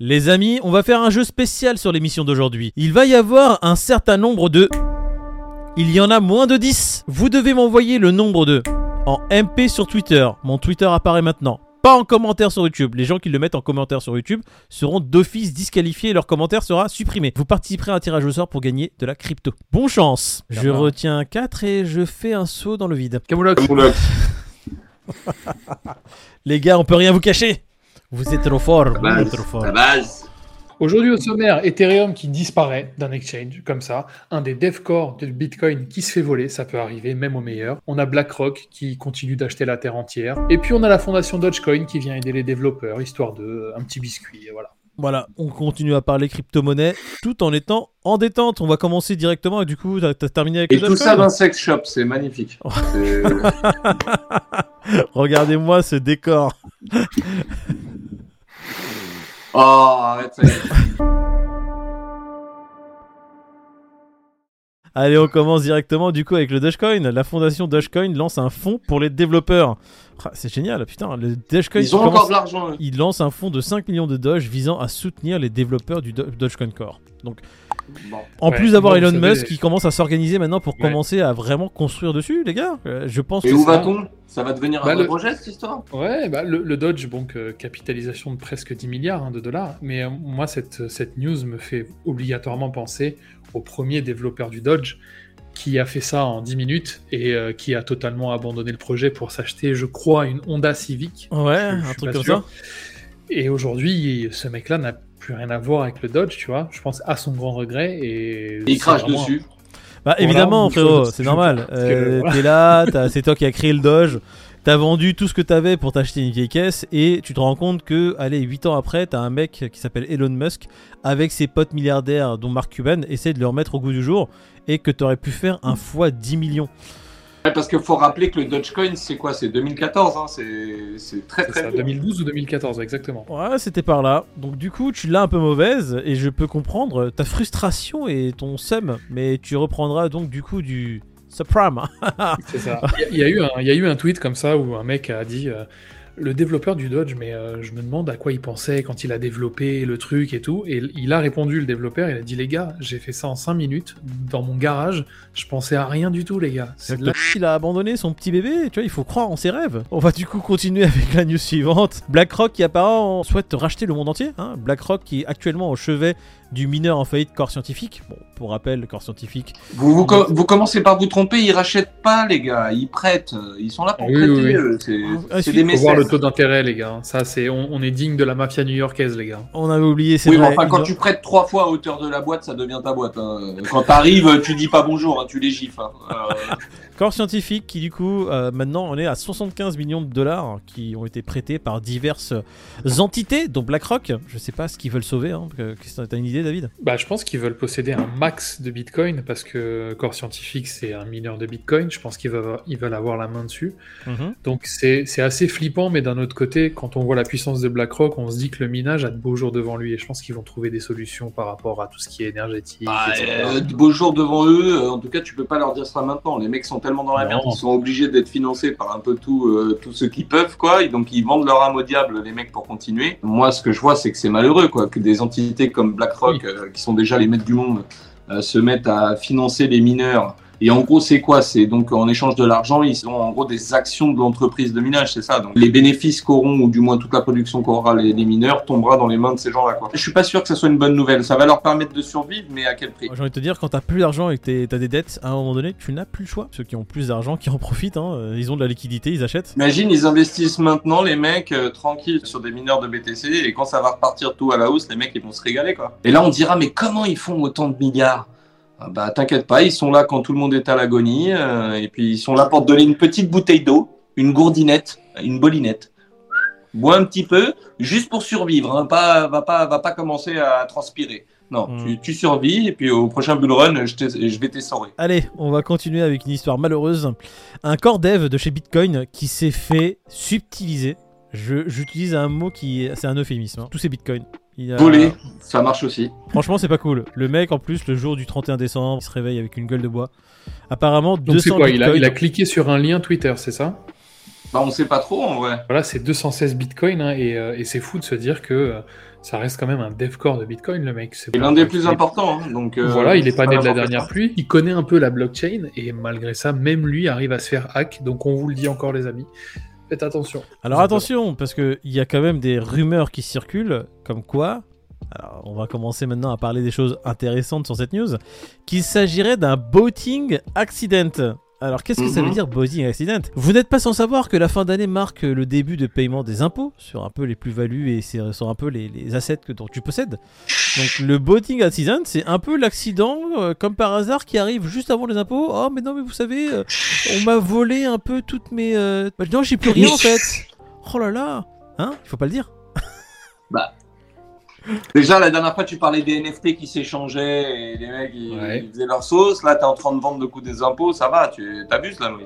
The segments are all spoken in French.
Les amis, on va faire un jeu spécial sur l'émission d'aujourd'hui. Il va y avoir un certain nombre de... Il y en a moins de 10. Vous devez m'envoyer le nombre de... En MP sur Twitter. Mon Twitter apparaît maintenant. Pas en commentaire sur YouTube. Les gens qui le mettent en commentaire sur YouTube seront d'office disqualifiés et leur commentaire sera supprimé. Vous participerez à un tirage au sort pour gagner de la crypto. Bon chance. Je D'accord. retiens 4 et je fais un saut dans le vide. Camoulox. Les gars, on peut rien vous cacher. Vous êtes trop fort. La vous êtes base. trop fort. La base. Aujourd'hui au sommaire, Ethereum qui disparaît d'un exchange comme ça, un des dev core de Bitcoin qui se fait voler, ça peut arriver même au meilleur. On a BlackRock qui continue d'acheter la terre entière. Et puis on a la fondation Dogecoin qui vient aider les développeurs, histoire de un petit biscuit, et voilà. Voilà, on continue à parler crypto-monnaie tout en étant en détente. On va commencer directement et du coup, t'as t'as terminé avec Et le tout ça dans un sex shop, c'est magnifique. Oh. Regardez-moi ce décor. Oh, arrête ça. Allez, on commence directement du coup avec le Dogecoin. La fondation Dogecoin lance un fonds pour les développeurs. Ah, c'est génial, putain. Le Dogecoin Ils ont commence- encore de l'argent. eux. il lance un fonds de 5 millions de Doge visant à soutenir les développeurs du Do- Dogecoin Core. Donc, Bon. en Ouais, plus d'avoir Elon Musk qui commence à s'organiser maintenant pour Ouais. commencer à vraiment construire dessus, les gars, euh, je pense Et que où ça- va-t-on? Ça va devenir Bah, un le- vrai projet cette histoire? Ouais, bah, le, le Dodge, bon, que capitalisation de presque 10 milliards hein, de dollars. Mais euh, moi, cette, cette news me fait obligatoirement penser au premier développeur du Dodge qui a fait ça en 10 minutes et euh, qui a totalement abandonné le projet pour s'acheter, je crois, une Honda Civic. Ouais, Je- je un truc comme sûr. ça. Et aujourd'hui, ce mec-là n'a plus rien à voir avec le Dodge, tu vois. Je pense à son grand regret. Et, Et il crache vraiment- dessus. Bah évidemment, frérot, c'est normal. Euh, voilà. T'es là, c'est toi qui as créé le Doge. T'as vendu tout ce que t'avais pour t'acheter une vieille caisse et tu te rends compte que, allez, 8 ans après, t'as un mec qui s'appelle Elon Musk avec ses potes milliardaires, dont Mark Cuban, essaie de le remettre au goût du jour et que t'aurais pu faire un fois 10 millions. Ouais, parce qu'il faut rappeler que le Dogecoin, c'est quoi? C'est 2014, hein c'est très très ça, vieux. 2012 ou 2014, exactement. Ouais, c'était par là. Donc du coup, tu l'as un peu mauvaise et je peux comprendre ta frustration et ton seum, mais tu reprendras donc du coup du subprime. C'est ça. Il y, a- il y a eu un, il y a eu un tweet comme ça où un mec a dit euh, le développeur du Dodge, mais euh, je me demande à quoi il pensait quand il a développé le truc et tout. Et il a répondu, le développeur, il a dit les gars, j'ai fait ça en 5 minutes dans mon garage. Je pensais à rien du tout, les gars. Là- Il a abandonné son petit bébé, tu vois, il faut croire en ses rêves. On va du coup continuer avec la news suivante. BlackRock qui apparemment souhaite racheter le monde entier. Hein. BlackRock qui est actuellement au chevet du mineur en faillite Corps Scientifique. Bon, pour rappel, Corps Scientifique. Vous, vous, co- vous commencez par vous tromper, ils rachètent pas, les gars, ils prêtent. Ils sont là pour Oui, prêter. oui, oui. eux, C'est Ah, des faut voir le taux d'intérêt, les gars. Ça, c'est on, on est digne de la mafia new-yorkaise, les gars. On avait oublié, Oui, mais enfin, quand ils ont- tu prêtes trois fois à hauteur de la boîte, ça devient ta boîte. hein. Quand t'arrives, tu dis pas bonjour, hein, tu les gifles. hein. Euh, Corps Scientifique qui du coup, euh, maintenant on est à 75 millions de dollars qui ont été prêtés par diverses entités, dont BlackRock. Je sais pas ce qu'ils veulent sauver. Hein. que- que- T'as une idée, David Bah, je pense qu'ils veulent posséder un max de Bitcoin parce que Core Scientifique, c'est un mineur de Bitcoin. Je pense qu'ils veulent, ils veulent avoir la main dessus. Mhm. Donc c'est c'est assez flippant, mais d'un autre côté, quand on voit la puissance de BlackRock, on se dit que le minage a de beaux jours devant lui, et je pense qu'ils vont trouver des solutions par rapport à tout ce qui est énergétique. bah, etc. euh, de beaux jours devant eux, euh, en tout cas, tu peux pas leur dire ça maintenant. Les mecs sont tellement dans la Non. merde, ils sont obligés d'être financés par un peu tout, euh, tout ceux qui peuvent, quoi. Et donc, ils vendent leur âme au diable, les mecs, pour continuer. Moi, ce que je vois, c'est que c'est malheureux, quoi, que des entités comme BlackRock, qui sont déjà les maîtres du monde, euh, se mettent à financer les mineurs. Et en gros, c'est quoi? C'est donc en échange de l'argent, ils ont en gros des actions de l'entreprise de minage, c'est ça? Donc les bénéfices qu'auront, ou du moins toute la production qu'aura les, les mineurs, tombera dans les mains de ces gens-là. Quoi. Je suis pas sûr que ça soit une bonne nouvelle. Ça va leur permettre de survivre, mais à quel prix? J'ai envie de te dire, quand t'as plus d'argent et que t'as des dettes, à un moment donné, tu n'as plus le choix. Ceux qui ont plus d'argent, qui en profitent, hein, euh, ils ont de la liquidité, ils achètent. Imagine, ils investissent maintenant, les mecs, euh, tranquilles sur des mineurs de BTC, et quand ça va repartir tout à la hausse, les mecs, ils vont se régaler, quoi. Et là, on dira, mais comment ils font autant de milliards? Ah Bah, t'inquiète pas, ils sont là quand tout le monde est à l'agonie, euh, et puis ils sont là pour te donner une petite bouteille d'eau, une gourdinette, une bolinette. Bois un petit peu, juste pour survivre, hein, pas, va, pas, va pas commencer à transpirer. Non, Mm. tu, tu survis, et puis au prochain bull run, je, je vais t'essorer. Allez, on va continuer avec une histoire malheureuse. Un core dev de chez Bitcoin qui s'est fait subtiliser. J'utilise un mot qui. C'est un euphémisme. hein. Tous ces bitcoins. Il a- Voler, ça marche aussi. Franchement, c'est pas cool. Le mec, en plus, le jour du 31 décembre, il se réveille avec une gueule de bois. Apparemment, Donc 200 c'est quoi il a, bitcoins. il a cliqué sur un lien Twitter, c'est ça? Bah, on sait pas trop, en vrai. Voilà, c'est 216 bitcoins, hein, et, euh, et c'est fou de se dire que euh, ça reste quand même un dev core de Bitcoin, le mec. C'est l'un des plus importants. Hein, donc, euh, voilà, il est pas né de la dernière pluie. Il connaît un peu la blockchain et malgré ça, même lui arrive à se faire hack. Donc on vous le dit encore, les amis. Faites attention. Alors attention, parce qu'il y a quand même des rumeurs qui circulent, comme quoi, alors on va commencer maintenant à parler des choses intéressantes sur cette news, qu'il s'agirait d'un boating accident. Alors qu'est-ce que ça veut mhm. dire boating accident? Vous n'êtes pas sans savoir que la fin d'année marque le début de paiement des impôts sur un peu les plus-values et sur un peu les, assets que dont tu possèdes. Donc le boating accident, c'est un peu l'accident euh, comme par hasard qui arrive juste avant les impôts. Oh mais non mais vous savez, euh, on m'a volé un peu toutes mes... Euh... Bah, non j'ai plus rien en fait. Oh là là, hein? Il faut pas le dire. Bah Déjà, la dernière fois, tu parlais des NFT qui s'échangeaient et les mecs ils, faisaient leur sauce. Là, tu es en train de vendre le coup des impôts, ça va, tu t'abuses là, oui.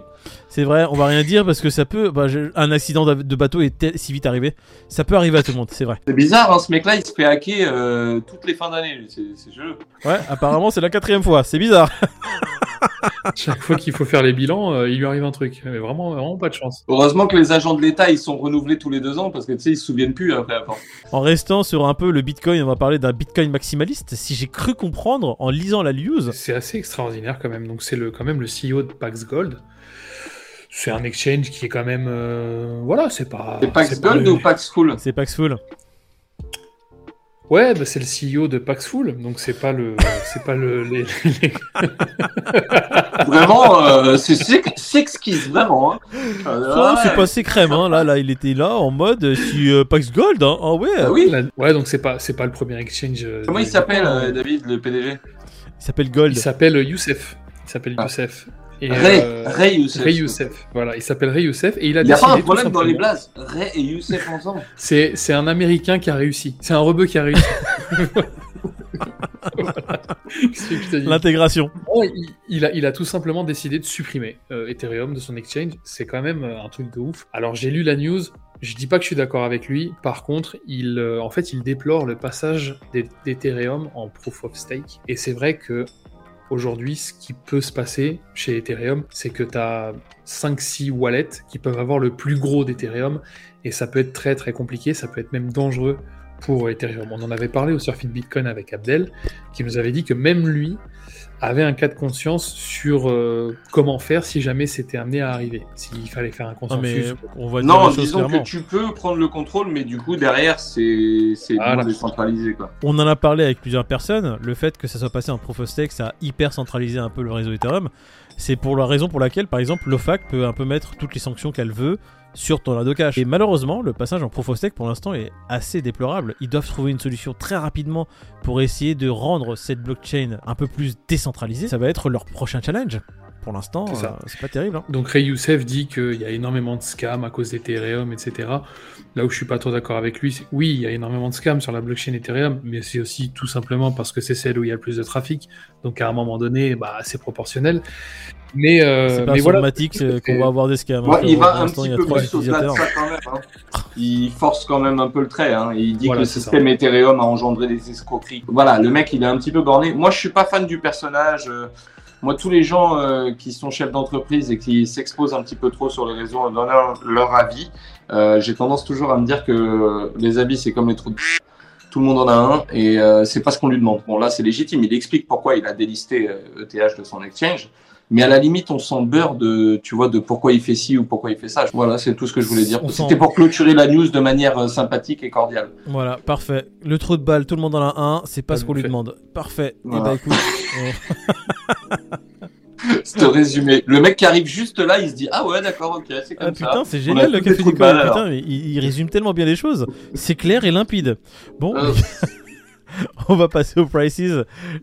C'est vrai, on va rien dire parce que ça peut. Bah, un accident de bateau est si vite arrivé. Ça peut arriver à tout le monde, c'est vrai. C'est bizarre, hein, ce mec-là, il se fait hacker euh, toutes les fins d'année. C'est jeu. Ouais, apparemment, c'est la quatrième fois. C'est bizarre. Chaque fois qu'il faut faire les bilans, euh, il lui arrive un truc. Mais vraiment, vraiment pas de chance. Heureusement que les agents de l'État, ils sont renouvelés tous les deux ans parce que tu sais, ils se souviennent plus après. En restant sur un peu le Bitcoin, on va parler d'un Bitcoin maximaliste. Si j'ai cru comprendre en lisant la news. C'est assez extraordinaire quand même. Donc, c'est le, quand même le CEO de Pax Gold. C'est un exchange qui est quand même. Euh, voilà, c'est pas. C'est Pax Gold ou Pax Full? C'est Pax Full. Ouais, bah c'est le CEO de Paxful, donc c'est pas le, c'est pas le. vraiment, euh, c'est s'exquise vraiment. Hein. Ah, c'est pas secret, hein. Là, là, il était là en mode euh, si euh, Pax Gold, hein. Ah ouais. Ah oui. Ouais, donc c'est pas, c'est pas le premier exchange. Comment il s'appelle, David, le PDG Il s'appelle Gold. Il s'appelle Youssef. Il s'appelle ah. Youssef. Ray, euh, Ray Youssef. Ray Youssef. Voilà, il s'appelle Ray Youssef et il a Il n'y a pas un problème dans les blases. Ray et Youssef ensemble. C'est, c'est un Américain qui a réussi. C'est un rebeu qui a réussi. L'intégration. il, a, il a tout simplement décidé de supprimer euh, Ethereum de son exchange. C'est quand même euh, un truc de ouf. Alors j'ai lu la news. Je dis pas que je suis d'accord avec lui. Par contre, il, en fait, il déplore le passage d'Ethereum en proof of stake. Et c'est vrai que Aujourd'hui, ce qui peut se passer chez Ethereum, c'est que tu as 5-6 wallets qui peuvent avoir le plus gros d'Ethereum et ça peut être très très compliqué, ça peut être même dangereux pour Ethereum. On en avait parlé au Surfing Bitcoin avec Abdel, qui nous avait dit que même lui, avait un cas de conscience sur euh, comment faire si jamais c'était amené à arriver, s'il fallait faire un consensus. on va non, disons que tu peux prendre le contrôle, mais du coup derrière c'est décentralisé quoi. On en a parlé avec plusieurs personnes. Le fait que ça soit passé en proof of stake, ça a hyper centralisé un peu le réseau Ethereum. C'est pour la raison pour laquelle, par exemple, l'OFAC peut un peu mettre toutes les sanctions qu'elle veut sur ton de cash. Et malheureusement, le passage en Proof of Stake pour l'instant est assez déplorable. Ils doivent trouver une solution très rapidement pour essayer de rendre cette blockchain un peu plus décentralisée. Ça va être leur prochain challenge. Pour l'instant, c'est euh, pas terrible. Hein. Donc Ray Youssef dit qu'il y a énormément de scams à cause d'Ethereum, etc. Là où je suis pas trop d'accord avec lui, oui, il y a énormément de scams sur la blockchain Ethereum, mais c'est aussi tout simplement parce que c'est celle où il y a le plus de trafic. Donc à un moment donné, bah, c'est proportionnel. Mais, euh, c'est automatique qu'on va avoir des scams. Il va un petit peu plus au-delà de ça quand même. Hein. Il force quand même un peu le trait. Hein. Il dit que le système Ethereum a engendré des escroqueries. Voilà, le mec, il est un petit peu borné. Moi, je suis pas fan du personnage. Euh, moi, tous les gens euh, qui sont chefs d'entreprise et qui s'exposent un petit peu trop sur les réseaux donnent leur, avis. Euh, j'ai tendance toujours à me dire que les avis, c'est comme les trous de tout le monde en a un et c'est pas ce qu'on lui demande. Bon là c'est légitime, il explique pourquoi il a délisté ETH e de son exchange, mais à la limite, on s'en beurre de, tu vois, de pourquoi il fait ci ou pourquoi il fait ça. Voilà, c'est tout ce que je voulais dire. C'était pour clôturer la news de manière euh, sympathique et cordiale. Voilà, parfait. Le trou de balle, tout le monde en a un, c'est pas ce qu'on lui demande. Parfait. Et eh ben, écoute. C'est résumé. Le mec qui arrive juste là, il se dit Ah ouais, d'accord, ok, c'est comme ah, ça. Putain, c'est génial le café du Putain, il, résume tellement bien les choses. C'est clair et limpide. Bon. Euh, on va passer aux prices.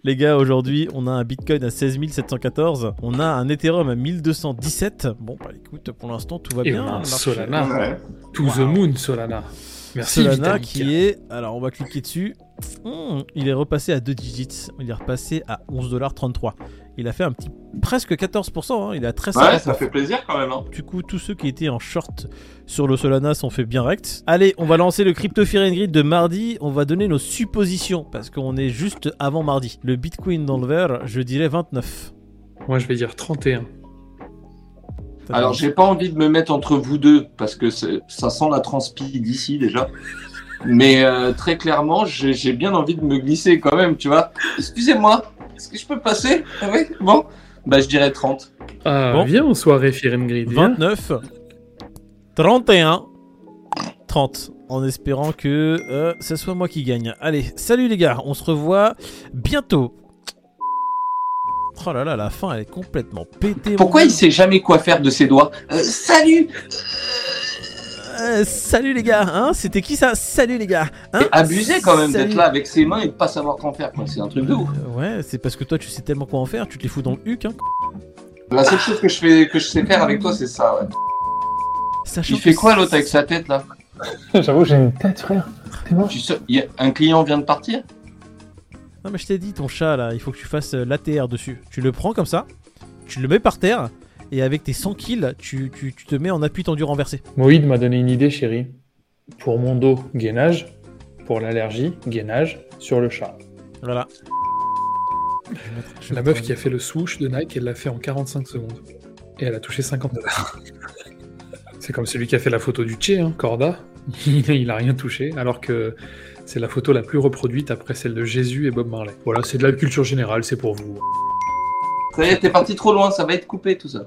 Les gars, aujourd'hui, on a un Bitcoin à 16 714. On a un Ethereum à 1217. Bon, bah écoute, pour l'instant, tout va bien. On a Solana. To the moon, Solana. Merci, Solana qui est. Alors, on va cliquer dessus. Hmm, il est repassé à 2 digits. Il est repassé à 11,33$. Il a fait un petit presque 14%. Hein. Il est à 13 Ouais, ça fait plaisir quand même. Hein. Du coup, tous ceux qui étaient en short sur le Solana sont fait bien rect. Allez, on va lancer le Crypto Fear Grid de mardi. On va donner nos suppositions parce qu'on est juste avant mardi. Le Bitcoin dans le vert, je dirais 29. Moi, je vais dire 31. Alors, j'ai pas envie de me mettre entre vous deux parce que ça sent la transpi d'ici déjà. Mais euh, très clairement, j'ai bien envie de me glisser quand même, tu vois. Excusez-moi, est-ce que je peux passer? Ah oui, bon. Bah, je dirais 30. Ah, Bon. viens en soirée Firengrid. viens. 29, 31, 30. En espérant que euh, ce soit moi qui gagne. Allez, salut les gars, on se revoit bientôt. Oh là là, la fin elle est complètement pétée. Pourquoi il sait jamais quoi faire de ses doigts? Euh, Salut Euh, Salut les gars, hein C'était qui ça? Salut les gars hein? C'est abusé quand même d'être là avec ses mains et de pas savoir qu'en faire, quoi. C'est un truc de ouf. Euh, Ouais, c'est parce que toi tu sais tellement quoi en faire, tu te les fous dans le huc, hein La seule chose que je, fais, que je sais faire avec toi, c'est ça, ouais. Sachant Il fait quoi l'autre avec sa tête là? J'avoue, j'ai une tête, frère. T'es mort? Tu sais, il y a- Un client vient de partir? Non mais je t'ai dit, ton chat là, il faut que tu fasses euh, l'ATR dessus. Tu le prends comme ça, tu le mets par terre, et avec tes 100 kills, tu, tu- tu te mets en appui tendu renversé. Moïd m'a donné une idée, chérie. Pour mon dos, gainage. Pour l'allergie, gainage sur le chat. Voilà. La meuf qui a fait le swoosh de Nike, elle l'a fait en 45 secondes. Et elle a touché 50 dollars. C'est comme celui qui a fait la photo du Tché, hein, Corda. Il, il a rien touché, alors que c'est la photo la plus reproduite après celle de Jésus et Bob Marley. Voilà, c'est de la culture générale, c'est pour vous. Ça y est, t'es parti trop loin, ça va être coupé tout ça.